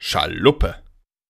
Schaluppe.